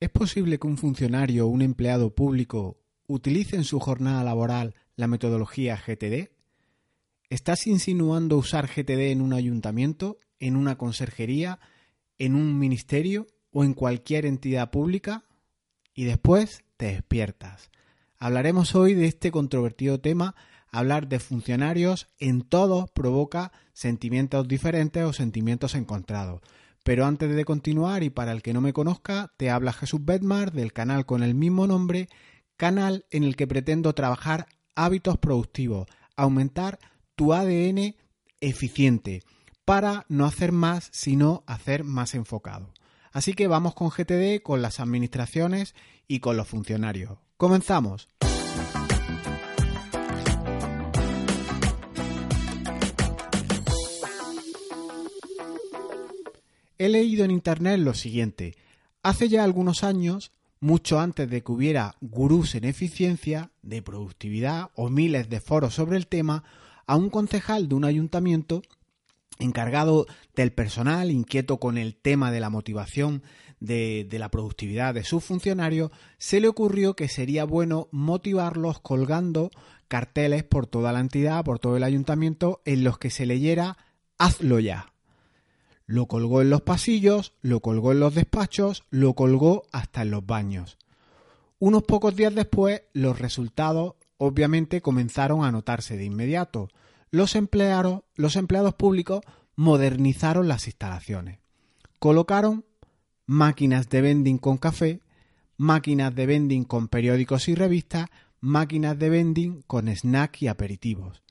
¿Es posible que un funcionario o un empleado público utilice en su jornada laboral la metodología GTD? ¿Estás insinuando usar GTD en un ayuntamiento, en una conserjería, en un ministerio o en cualquier entidad pública? Y después te despiertas. Hablaremos hoy de este controvertido tema. Hablar de funcionarios en todos provoca sentimientos diferentes o sentimientos encontrados. Pero antes de continuar y para el que no me conozca, te habla Jesús Bedmar del canal con el mismo nombre, canal en el que pretendo trabajar hábitos productivos, aumentar tu ADN eficiente para no hacer más, sino hacer más enfocado. Así que vamos con GTD, con las administraciones y con los funcionarios. Comenzamos. He leído en internet lo siguiente. Hace ya algunos años, mucho antes de que hubiera gurús en eficiencia, de productividad o miles de foros sobre el tema, a un concejal de un ayuntamiento encargado del personal, inquieto con el tema de la motivación de, la productividad de sus funcionarios, se le ocurrió que sería bueno motivarlos colgando carteles por toda la entidad, por todo el ayuntamiento, en los que se leyera hazlo ya. Lo colgó en los pasillos, lo colgó en los despachos, lo colgó hasta en los baños. Unos pocos días después, los resultados obviamente comenzaron a notarse de inmediato. Los empleados, los empleados públicos modernizaron las instalaciones. Colocaron máquinas de vending con café, máquinas de vending con periódicos y revistas, máquinas de vending con snack y aperitivos.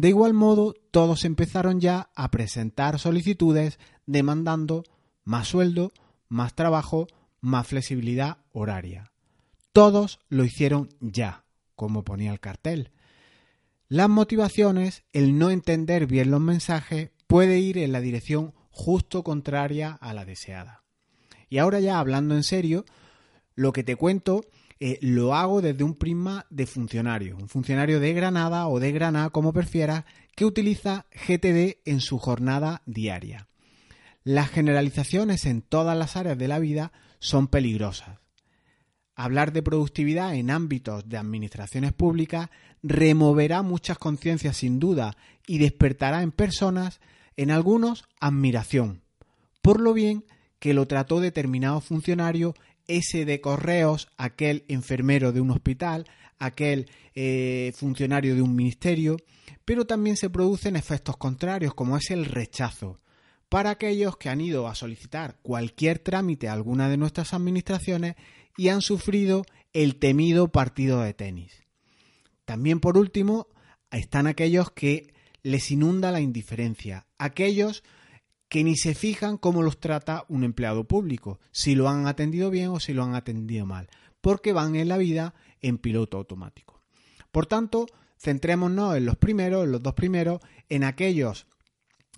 De igual modo, todos empezaron ya a presentar solicitudes demandando más sueldo, más trabajo, más flexibilidad horaria. Todos lo hicieron ya, como ponía el cartel. Las motivaciones, el no entender bien los mensajes, puede ir en la dirección justo contraria a la deseada. Y ahora ya hablando en serio, lo que te cuento eh, lo hago desde un prisma de funcionario, un funcionario de Granada o de Granada, como prefieras, que utiliza GTD en su jornada diaria. Las generalizaciones en todas las áreas de la vida son peligrosas. Hablar de productividad en ámbitos de administraciones públicas removerá muchas conciencias sin duda y despertará en personas, en algunos, admiración, por lo bien que lo trató determinado funcionario ese de correos, aquel enfermero de un hospital, aquel eh, funcionario de un ministerio, pero también se producen efectos contrarios, como es el rechazo. Para aquellos que han ido a solicitar cualquier trámite a alguna de nuestras administraciones y han sufrido el temido partido de tenis. También, por último, están aquellos que les inunda la indiferencia, aquellos que ni se fijan cómo los trata un empleado público, si lo han atendido bien o si lo han atendido mal, porque van en la vida en piloto automático. Por tanto, centrémonos en los primeros, en los dos primeros, en aquellos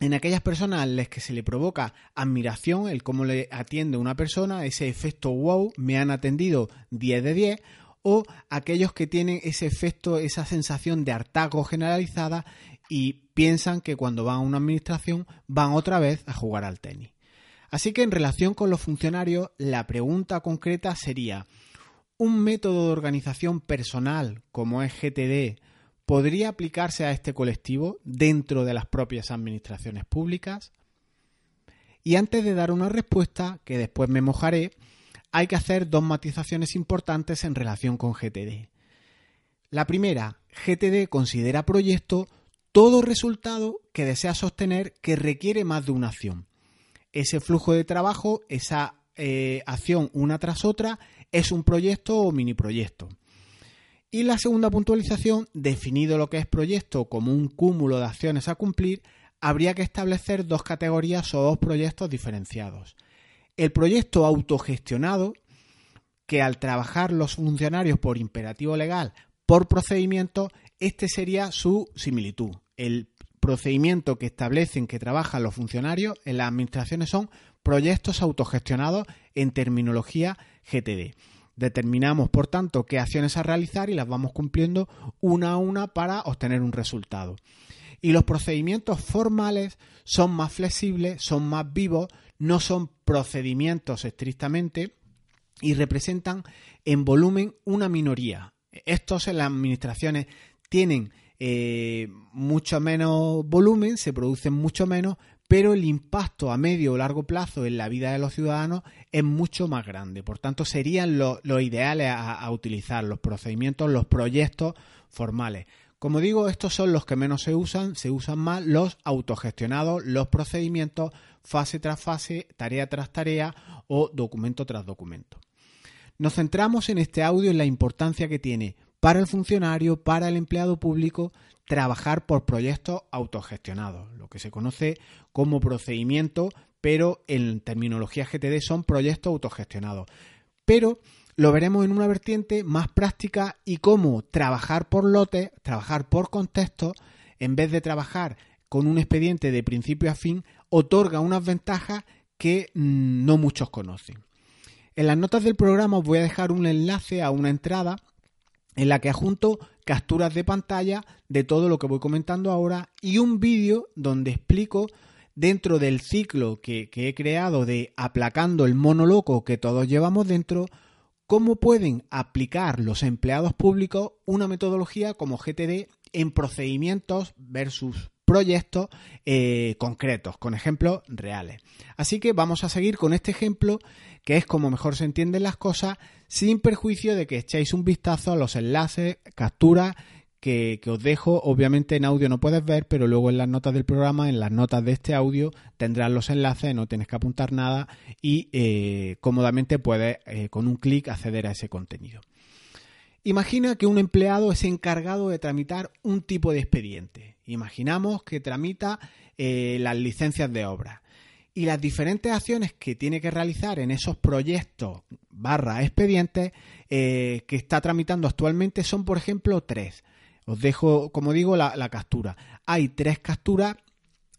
en aquellas personas a las que se le provoca admiración el cómo le atiende una persona, ese efecto wow, me han atendido 10 de 10, o aquellos que tienen ese efecto, esa sensación de hartazgo generalizada y piensan que cuando van a una administración van otra vez a jugar al tenis. Así que en relación con los funcionarios, la pregunta concreta sería, ¿un método de organización personal como es GTD podría aplicarse a este colectivo dentro de las propias administraciones públicas? Y antes de dar una respuesta, que después me mojaré, hay que hacer dos matizaciones importantes en relación con GTD. La primera, GTD considera proyecto todo resultado que desea sostener que requiere más de una acción. Ese flujo de trabajo, esa eh, acción una tras otra, es un proyecto o mini proyecto. Y la segunda puntualización, definido lo que es proyecto como un cúmulo de acciones a cumplir, habría que establecer dos categorías o dos proyectos diferenciados. El proyecto autogestionado, que al trabajar los funcionarios por imperativo legal, por procedimiento, este sería su similitud el procedimiento que establecen que trabajan los funcionarios en las administraciones son proyectos autogestionados en terminología GTD. Determinamos, por tanto, qué acciones a realizar y las vamos cumpliendo una a una para obtener un resultado. Y los procedimientos formales son más flexibles, son más vivos, no son procedimientos estrictamente, y representan en volumen una minoría. Estos en las administraciones tienen eh, mucho menos volumen, se producen mucho menos, pero el impacto a medio o largo plazo en la vida de los ciudadanos es mucho más grande. Por tanto, serían los ideales a, utilizar, los procedimientos, los proyectos formales. Como digo, estos son los que menos se usan, se usan más los autogestionados, los procedimientos fase tras fase, tarea tras tarea o documento tras documento. Nos centramos en este audio en la importancia que tiene para el funcionario, para el empleado público, trabajar por proyectos autogestionados, lo que se conoce como procedimiento, pero en terminología GTD son proyectos autogestionados. Pero lo veremos en una vertiente más práctica y cómo trabajar por lotes, trabajar por contextos, en vez de trabajar con un expediente de principio a fin, otorga unas ventajas que mm, no muchos conocen. En las notas del programa os voy a dejar un enlace a una entrada en la que adjunto capturas de pantalla de todo lo que voy comentando ahora y un vídeo donde explico dentro del ciclo que, he creado de aplacando el mono loco que todos llevamos dentro, cómo pueden aplicar los empleados públicos una metodología como GTD en procedimientos versus proyectos eh, concretos, con ejemplos reales. Así que vamos a seguir con este ejemplo, que es como mejor se entienden las cosas, sin perjuicio de que echéis un vistazo a los enlaces, capturas que, os dejo. Obviamente en audio no puedes ver, pero luego en las notas del programa, en las notas de este audio, tendrás los enlaces, no tienes que apuntar nada y eh, cómodamente puedes eh, con un clic acceder a ese contenido. Imagina que un empleado es encargado de tramitar un tipo de expediente. Imaginamos que tramita eh, las licencias de obra. Y las diferentes acciones que tiene que realizar en esos proyectos barra expedientes eh, que está tramitando actualmente son, por ejemplo, tres. Os dejo, como digo, la, captura. Hay tres capturas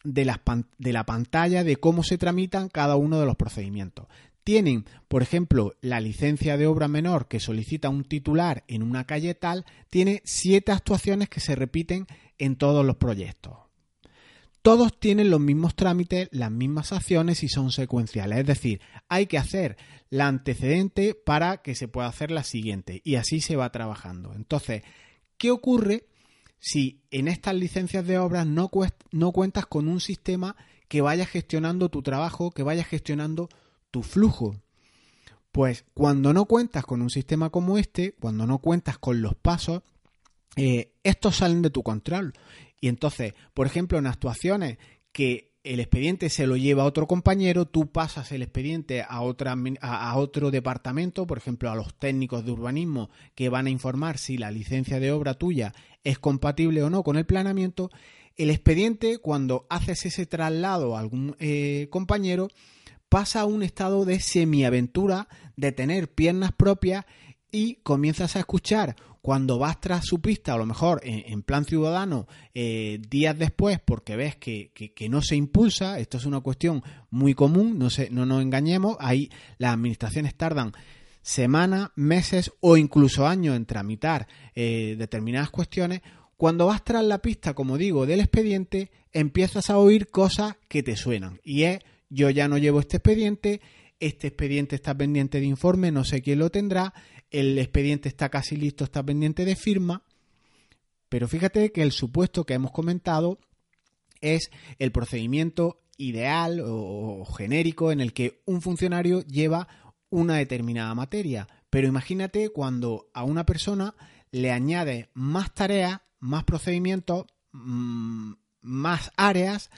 de la pantalla de cómo se tramitan cada uno de los procedimientos tienen, por ejemplo, la licencia de obra menor que solicita un titular en una calle tal, tiene siete actuaciones que se repiten en todos los proyectos. Todos tienen los mismos trámites, las mismas acciones y son secuenciales. Es decir, hay que hacer la antecedente para que se pueda hacer la siguiente y así se va trabajando. Entonces, ¿qué ocurre si en estas licencias de obra no, no cuentas con un sistema que vaya gestionando tu trabajo, que vaya gestionando tu flujo. Pues cuando no cuentas con un sistema como este, cuando no cuentas con los pasos, eh, estos salen de tu control. Y entonces, por ejemplo, en actuaciones que el expediente se lo lleva a otro compañero, tú pasas el expediente a, otro departamento, por ejemplo, a los técnicos de urbanismo que van a informar si la licencia de obra tuya es compatible o no con el planeamiento. El expediente, cuando haces ese traslado a algún eh, compañero, pasa a un estado de semiaventura, de tener piernas propias y comienzas a escuchar cuando vas tras su pista, a lo mejor en, plan ciudadano, eh, días después, porque ves que, no se impulsa, esto es una cuestión muy común, no, no nos engañemos, ahí las administraciones tardan semanas, meses o incluso años en tramitar eh, determinadas cuestiones, cuando vas tras la pista, como digo, del expediente, empiezas a oír cosas que te suenan y es yo ya no llevo este expediente, este expediente está pendiente de informe, no sé quién lo tendrá, el expediente está casi listo, está pendiente de firma, pero fíjate que el supuesto que hemos comentado es el procedimiento ideal o, genérico en el que un funcionario lleva una determinada materia. Pero imagínate cuando a una persona le añade más tareas, más procedimientos, mm, más áreas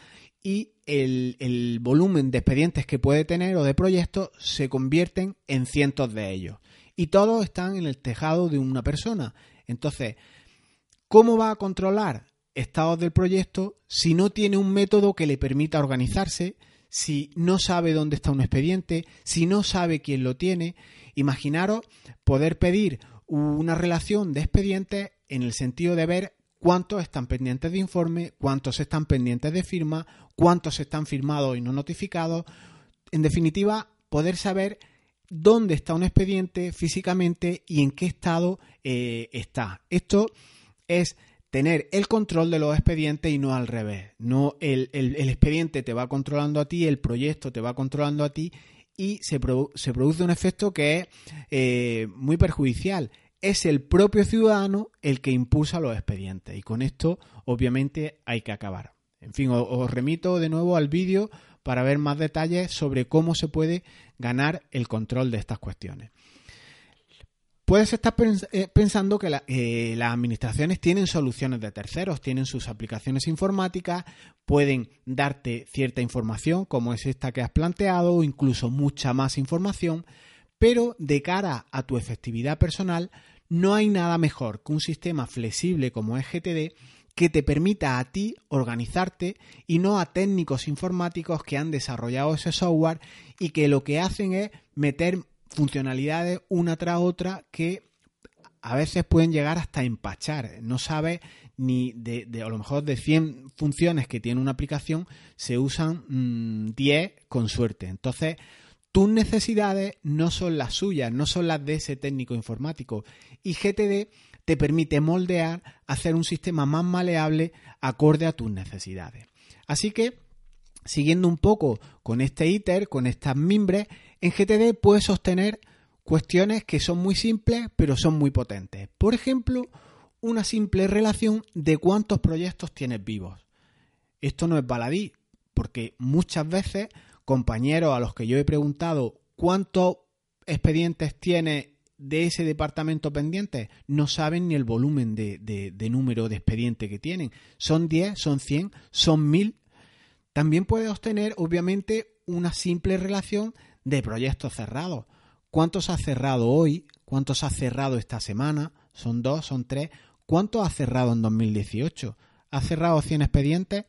y el, volumen de expedientes que puede tener o de proyectos se convierten en cientos de ellos. Y todos están en el tejado de una persona. Entonces, ¿cómo va a controlar estados del proyecto si no tiene un método que le permita organizarse, si no sabe dónde está un expediente, si no sabe quién lo tiene? Imaginaros poder pedir una relación de expedientes en el sentido de ver cuántos están pendientes de informe, cuántos están pendientes de firma, cuántos están firmados y no notificados. En definitiva, poder saber dónde está un expediente físicamente y en qué estado eh, está. Esto es tener el control de los expedientes y no al revés. No el, el, expediente te va controlando a ti, el proyecto te va controlando a ti y se, produce un efecto que es eh, muy perjudicial. Es el propio ciudadano el que impulsa los expedientes y con esto obviamente hay que acabar. En fin, os remito de nuevo al vídeo para ver más detalles sobre cómo se puede ganar el control de estas cuestiones. Puedes estar eh, pensando que eh, las administraciones tienen soluciones de terceros, tienen sus aplicaciones informáticas, pueden darte cierta información como es esta que has planteado o incluso mucha más información, pero de cara a tu efectividad personal no hay nada mejor que un sistema flexible como es GTD que te permita a ti organizarte y no a técnicos informáticos que han desarrollado ese software y que lo que hacen es meter funcionalidades una tras otra que a veces pueden llegar hasta empachar. No sabes ni de, a lo mejor de 100 funciones que tiene una aplicación, se usan 10 mm, con suerte. Entonces, tus necesidades no son las suyas, no son las de ese técnico informático. Y GTD te permite moldear, hacer un sistema más maleable acorde a tus necesidades. Así que, siguiendo un poco con este ITER, con estas mimbres, en GTD puedes obtener cuestiones que son muy simples, pero son muy potentes. Por ejemplo, una simple relación de cuántos proyectos tienes vivos. Esto no es baladí, porque muchas veces compañeros a los que yo he preguntado cuántos expedientes tiene de ese departamento pendiente no saben ni el volumen de, número de expediente que tienen. Son 10, son 100, son 1000. También puedes obtener, obviamente, una simple relación de proyectos cerrados. ¿Cuántos has cerrado hoy? ¿Cuántos has cerrado esta semana? ¿Son dos? ¿Son tres? ¿Cuántos has cerrado en 2018? ¿Has cerrado 100 expedientes?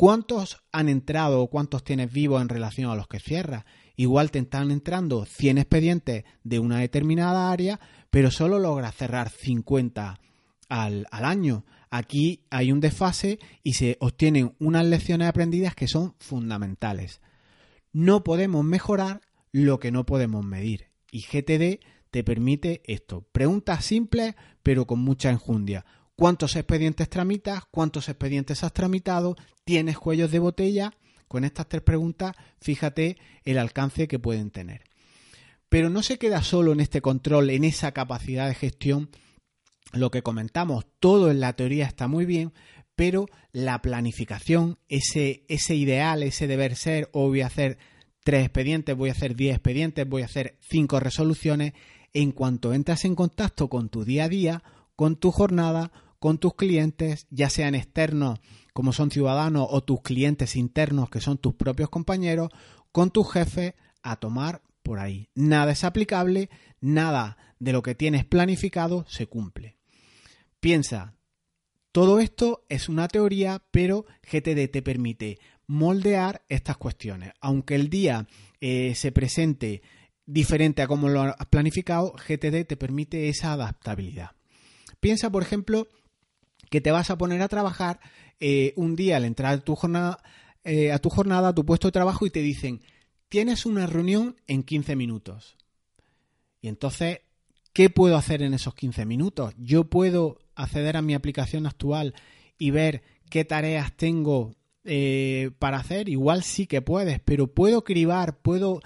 ¿Cuántos han entrado o cuántos tienes vivos en relación a los que cierras? igual te están entrando 100 expedientes de una determinada área, pero solo logras cerrar 50 al, año. Aquí hay un desfase y se obtienen unas lecciones aprendidas que son fundamentales. No podemos mejorar lo que no podemos medir. Y GTD te permite esto. Preguntas simples, pero con mucha enjundia. ¿Cuántos expedientes tramitas? ¿Cuántos expedientes has tramitado? ¿Tienes cuellos de botella? Con estas tres preguntas, fíjate el alcance que pueden tener. Pero no se queda solo en este control, en esa capacidad de gestión. Lo que comentamos, todo en la teoría está muy bien, pero la planificación, ese, ideal, ese deber ser, o voy a hacer tres expedientes, voy a hacer diez expedientes, voy a hacer cinco resoluciones, en cuanto entras en contacto con tu día a día, con tu jornada, con tus clientes, ya sean externos como son ciudadanos o tus clientes internos que son tus propios compañeros, con tus jefes a tomar por ahí. Nada es aplicable, nada de lo que tienes planificado se cumple. Piensa, todo esto es una teoría, pero GTD te permite moldear estas cuestiones. Aunque el día eh, se presente diferente a como lo has planificado, GTD te permite esa adaptabilidad. Piensa, por ejemplo, que te vas a poner a trabajar eh, un día al entrar a tu, jornada, eh, a tu jornada, a tu puesto de trabajo y te dicen, tienes una reunión en 15 minutos. Y entonces, ¿qué puedo hacer en esos 15 minutos? Yo puedo acceder a mi aplicación actual y ver qué tareas tengo eh, para hacer. Igual sí que puedes, pero puedo cribar, puedo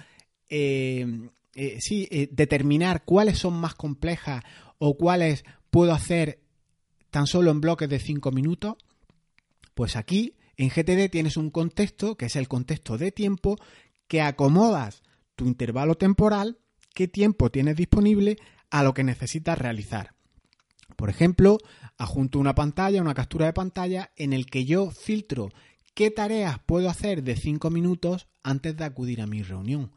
sí, determinar cuáles son más complejas o cuáles puedo hacer tan solo en bloques de 5 minutos, pues aquí en GTD tienes un contexto que es el contexto de tiempo que acomodas tu intervalo temporal, qué tiempo tienes disponible a lo que necesitas realizar. Por ejemplo, adjunto una pantalla, una captura de pantalla en el que yo filtro qué tareas puedo hacer de 5 minutos antes de acudir a mi reunión.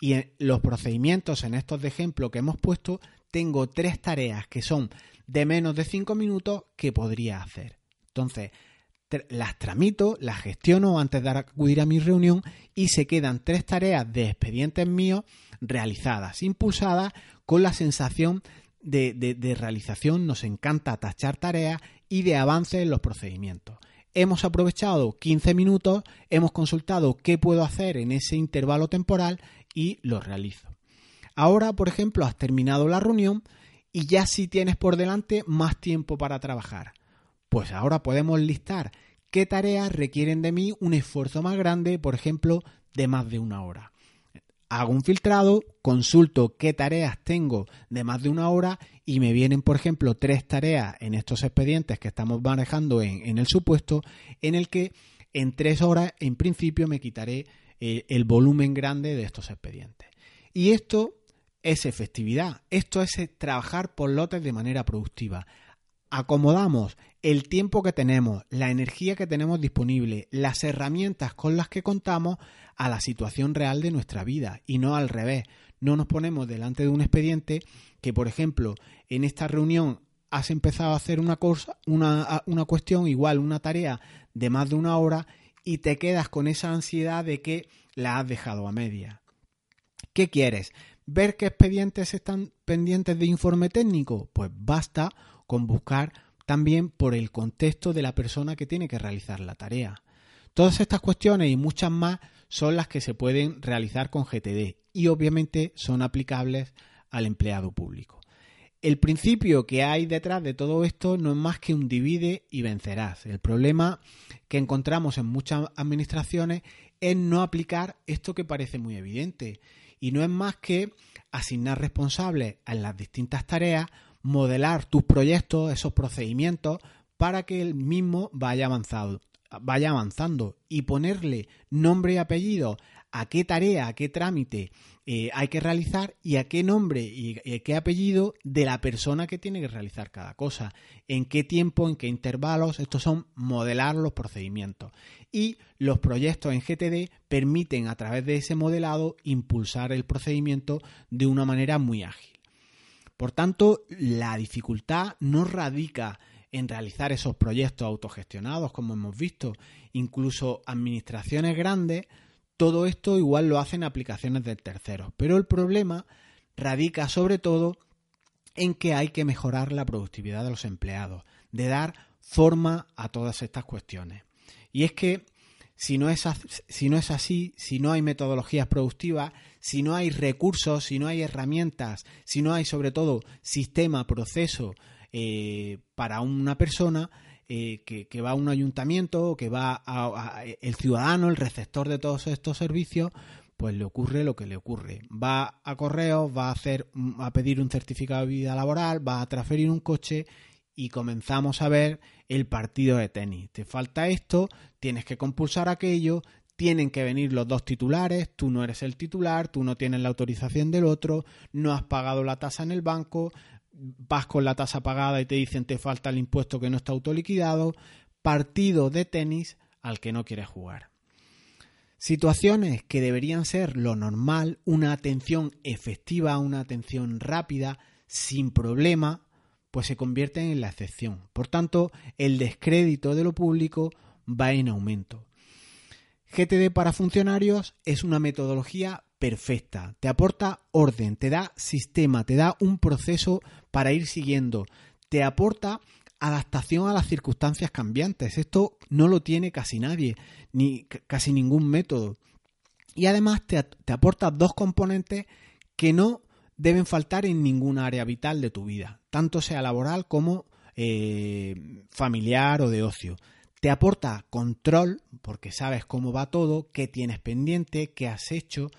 Y en los procedimientos en estos de ejemplo que hemos puesto, tengo tres tareas que son de menos de 5 minutos que podría hacer. Entonces, las tramito, las gestiono antes de acudir a mi reunión y se quedan tres tareas de expedientes míos realizadas, impulsadas con la sensación de, de, realización. Nos encanta tachar tareas y de avance en los procedimientos. Hemos aprovechado 15 minutos, hemos consultado qué puedo hacer en ese intervalo temporal y lo realizo. Ahora, por ejemplo, has terminado la reunión, y ya si tienes por delante más tiempo para trabajar. Pues ahora podemos listar qué tareas requieren de mí un esfuerzo más grande, por ejemplo, de más de una hora. hago un filtrado, consulto qué tareas tengo de más de una hora y me vienen, por ejemplo, tres tareas en estos expedientes que estamos manejando en, el supuesto, en el que en tres horas, en principio, me quitaré eh, el volumen grande de estos expedientes. Y esto es efectividad, esto es eh, trabajar por lotes de manera productiva. Acomodamos el tiempo que tenemos, la energía que tenemos disponible, las herramientas con las que contamos a la situación real de nuestra vida y no al revés. No nos ponemos delante de un expediente que, por ejemplo, en esta reunión has empezado a hacer una cosa, una, una cuestión, igual una tarea de más de una hora, y te quedas con esa ansiedad de que la has dejado a media. ¿Qué quieres? ¿Ver qué expedientes están pendientes de informe técnico? Pues basta con buscar también por el contexto de la persona que tiene que realizar la tarea. Todas estas cuestiones y muchas más son las que se pueden realizar con GTD y obviamente son aplicables al empleado público. El principio que hay detrás de todo esto no es más que un divide y vencerás. El problema que encontramos en muchas administraciones es no aplicar esto que parece muy evidente y no es más que asignar responsables en las distintas tareas, modelar tus proyectos, esos procedimientos, para que el mismo vaya avanzado, vaya avanzando y ponerle nombre y apellido a qué tarea, a qué trámite eh, hay que realizar y a qué nombre y, y, qué apellido de la persona que tiene que realizar cada cosa, en qué tiempo, en qué intervalos, estos son modelar los procedimientos. Y los proyectos en GTD permiten a través de ese modelado impulsar el procedimiento de una manera muy ágil. Por tanto, la dificultad no radica en realizar esos proyectos autogestionados, como hemos visto. Incluso administraciones grandes, todo esto igual lo hacen aplicaciones de terceros. Pero el problema radica sobre todo en que hay que mejorar la productividad de los empleados, de dar forma a todas estas cuestiones. Y es que si no es, así, si no hay metodologías productivas, si no hay recursos, si no hay herramientas, si no hay sobre todo sistema, proceso, eh, para una persona eh, que, va a un ayuntamiento, que va a, el ciudadano, el receptor de todos estos servicios, pues le ocurre lo que le ocurre. Va a correos, va a hacer, a pedir un certificado de vida laboral, va a transferir un coche y comenzamos a ver el partido de tenis. Te falta esto, tienes que compulsar aquello, tienen que venir los dos titulares, tú no eres el titular, tú no tienes la autorización del otro, no has pagado la tasa en el banco, vas con la tasa pagada y te dicen te falta el impuesto que no está autoliquidado, partido de tenis al que no quieres jugar. Situaciones que deberían ser lo normal, una atención efectiva, una atención rápida, sin problema, pues se convierten en la excepción. Por tanto, el descrédito de lo público va en aumento. GTD para funcionarios es una metodología perfecta, te aporta orden, te da sistema, te da un proceso para ir siguiendo, te aporta adaptación a las circunstancias cambiantes. Esto no lo tiene casi nadie, ni casi ningún método. Y además te, aporta dos componentes que no deben faltar en ningún área vital de tu vida, tanto sea laboral como eh, familiar o de ocio. Te aporta control, porque sabes cómo va todo, qué tienes pendiente, qué has hecho,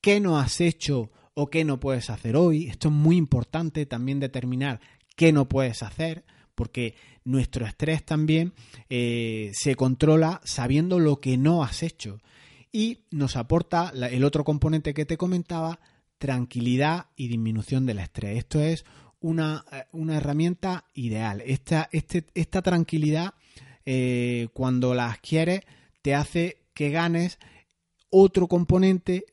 qué no has hecho o qué no puedes hacer hoy. Esto es muy importante también determinar qué no puedes hacer, porque nuestro estrés también eh, se controla sabiendo lo que no has hecho. Y nos aporta el otro componente que te comentaba, tranquilidad y disminución del estrés. Esto es una, eh, herramienta ideal. Esta, este, esta tranquilidad, eh, cuando la adquieres, te hace que ganes otro componente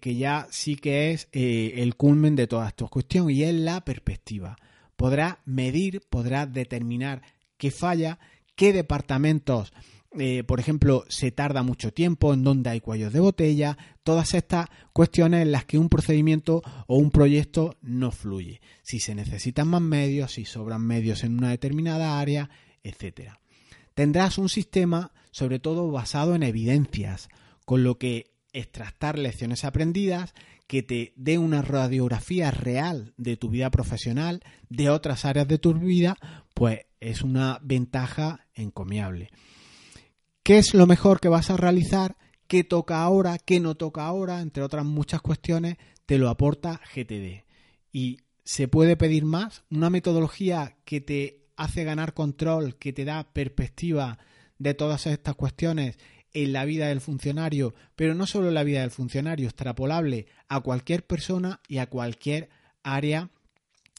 que, ya sí que es eh, el culmen de toda esta cuestión y es la perspectiva. Podrá medir, podrá determinar qué falla, qué departamentos, eh, por ejemplo, se tarda mucho tiempo, en dónde hay cuellos de botella, todas estas cuestiones en las que un procedimiento o un proyecto no fluye. Si se necesitan más medios, si sobran medios en una determinada área, etcétera. Tendrás un sistema sobre todo basado en evidencias, con lo que extractar lecciones aprendidas, que te dé una radiografía real de tu vida profesional, de otras áreas de tu vida, pues es una ventaja encomiable. ¿Qué es lo mejor que vas a realizar? qué toca ahora, qué no toca ahora, entre otras muchas cuestiones, te lo aporta GTD. Y se puede pedir más, una metodología que te hace ganar control, que te da perspectiva de todas estas cuestiones en la vida del funcionario, pero no solo en la vida del funcionario, extrapolable a cualquier persona y a cualquier área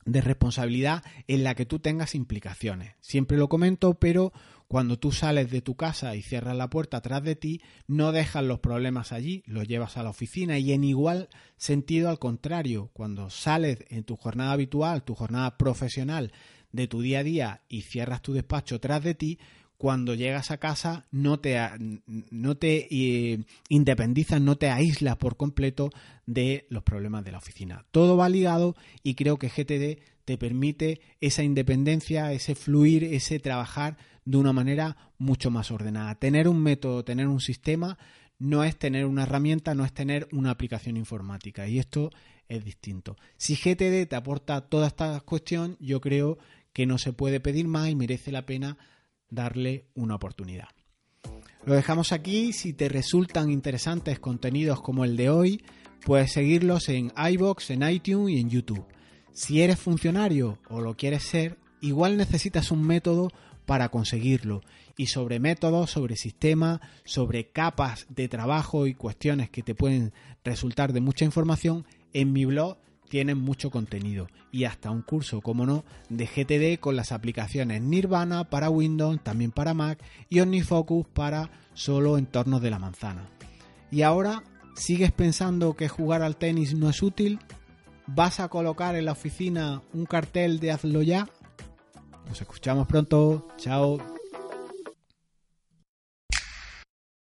de responsabilidad en la que tú tengas implicaciones. Siempre lo comento, pero cuando tú sales de tu casa y cierras la puerta atrás de ti, no dejas los problemas allí, los llevas a la oficina y en igual sentido al contrario, cuando sales en tu jornada habitual, tu jornada profesional de tu día a día y cierras tu despacho tras de ti, cuando llegas a casa no te, no te eh, independizas, no te aíslas por completo de los problemas de la oficina. Todo va ligado y creo que GTD te permite esa independencia, ese fluir, ese trabajar de una manera mucho más ordenada. Tener un método, tener un sistema, no es tener una herramienta, no es tener una aplicación informática. Y esto es distinto. Si GTD te aporta toda esta cuestión, yo creo que no se puede pedir más y merece la pena darle una oportunidad. Lo dejamos aquí. Si te resultan interesantes contenidos como el de hoy, puedes seguirlos en iBox, en iTunes y en YouTube. Si eres funcionario o lo quieres ser, igual necesitas un método para conseguirlo. Y sobre métodos, sobre sistemas, sobre capas de trabajo y cuestiones que te pueden resultar de mucha información, en mi blog tienen mucho contenido y hasta un curso, como no, de GTD con las aplicaciones Nirvana para Windows, también para Mac y OmniFocus para solo entornos de la manzana. Y ahora, ¿sigues pensando que jugar al tenis no es útil? ¿Vas a colocar en la oficina un cartel de hazlo ya? Nos escuchamos pronto. Chao.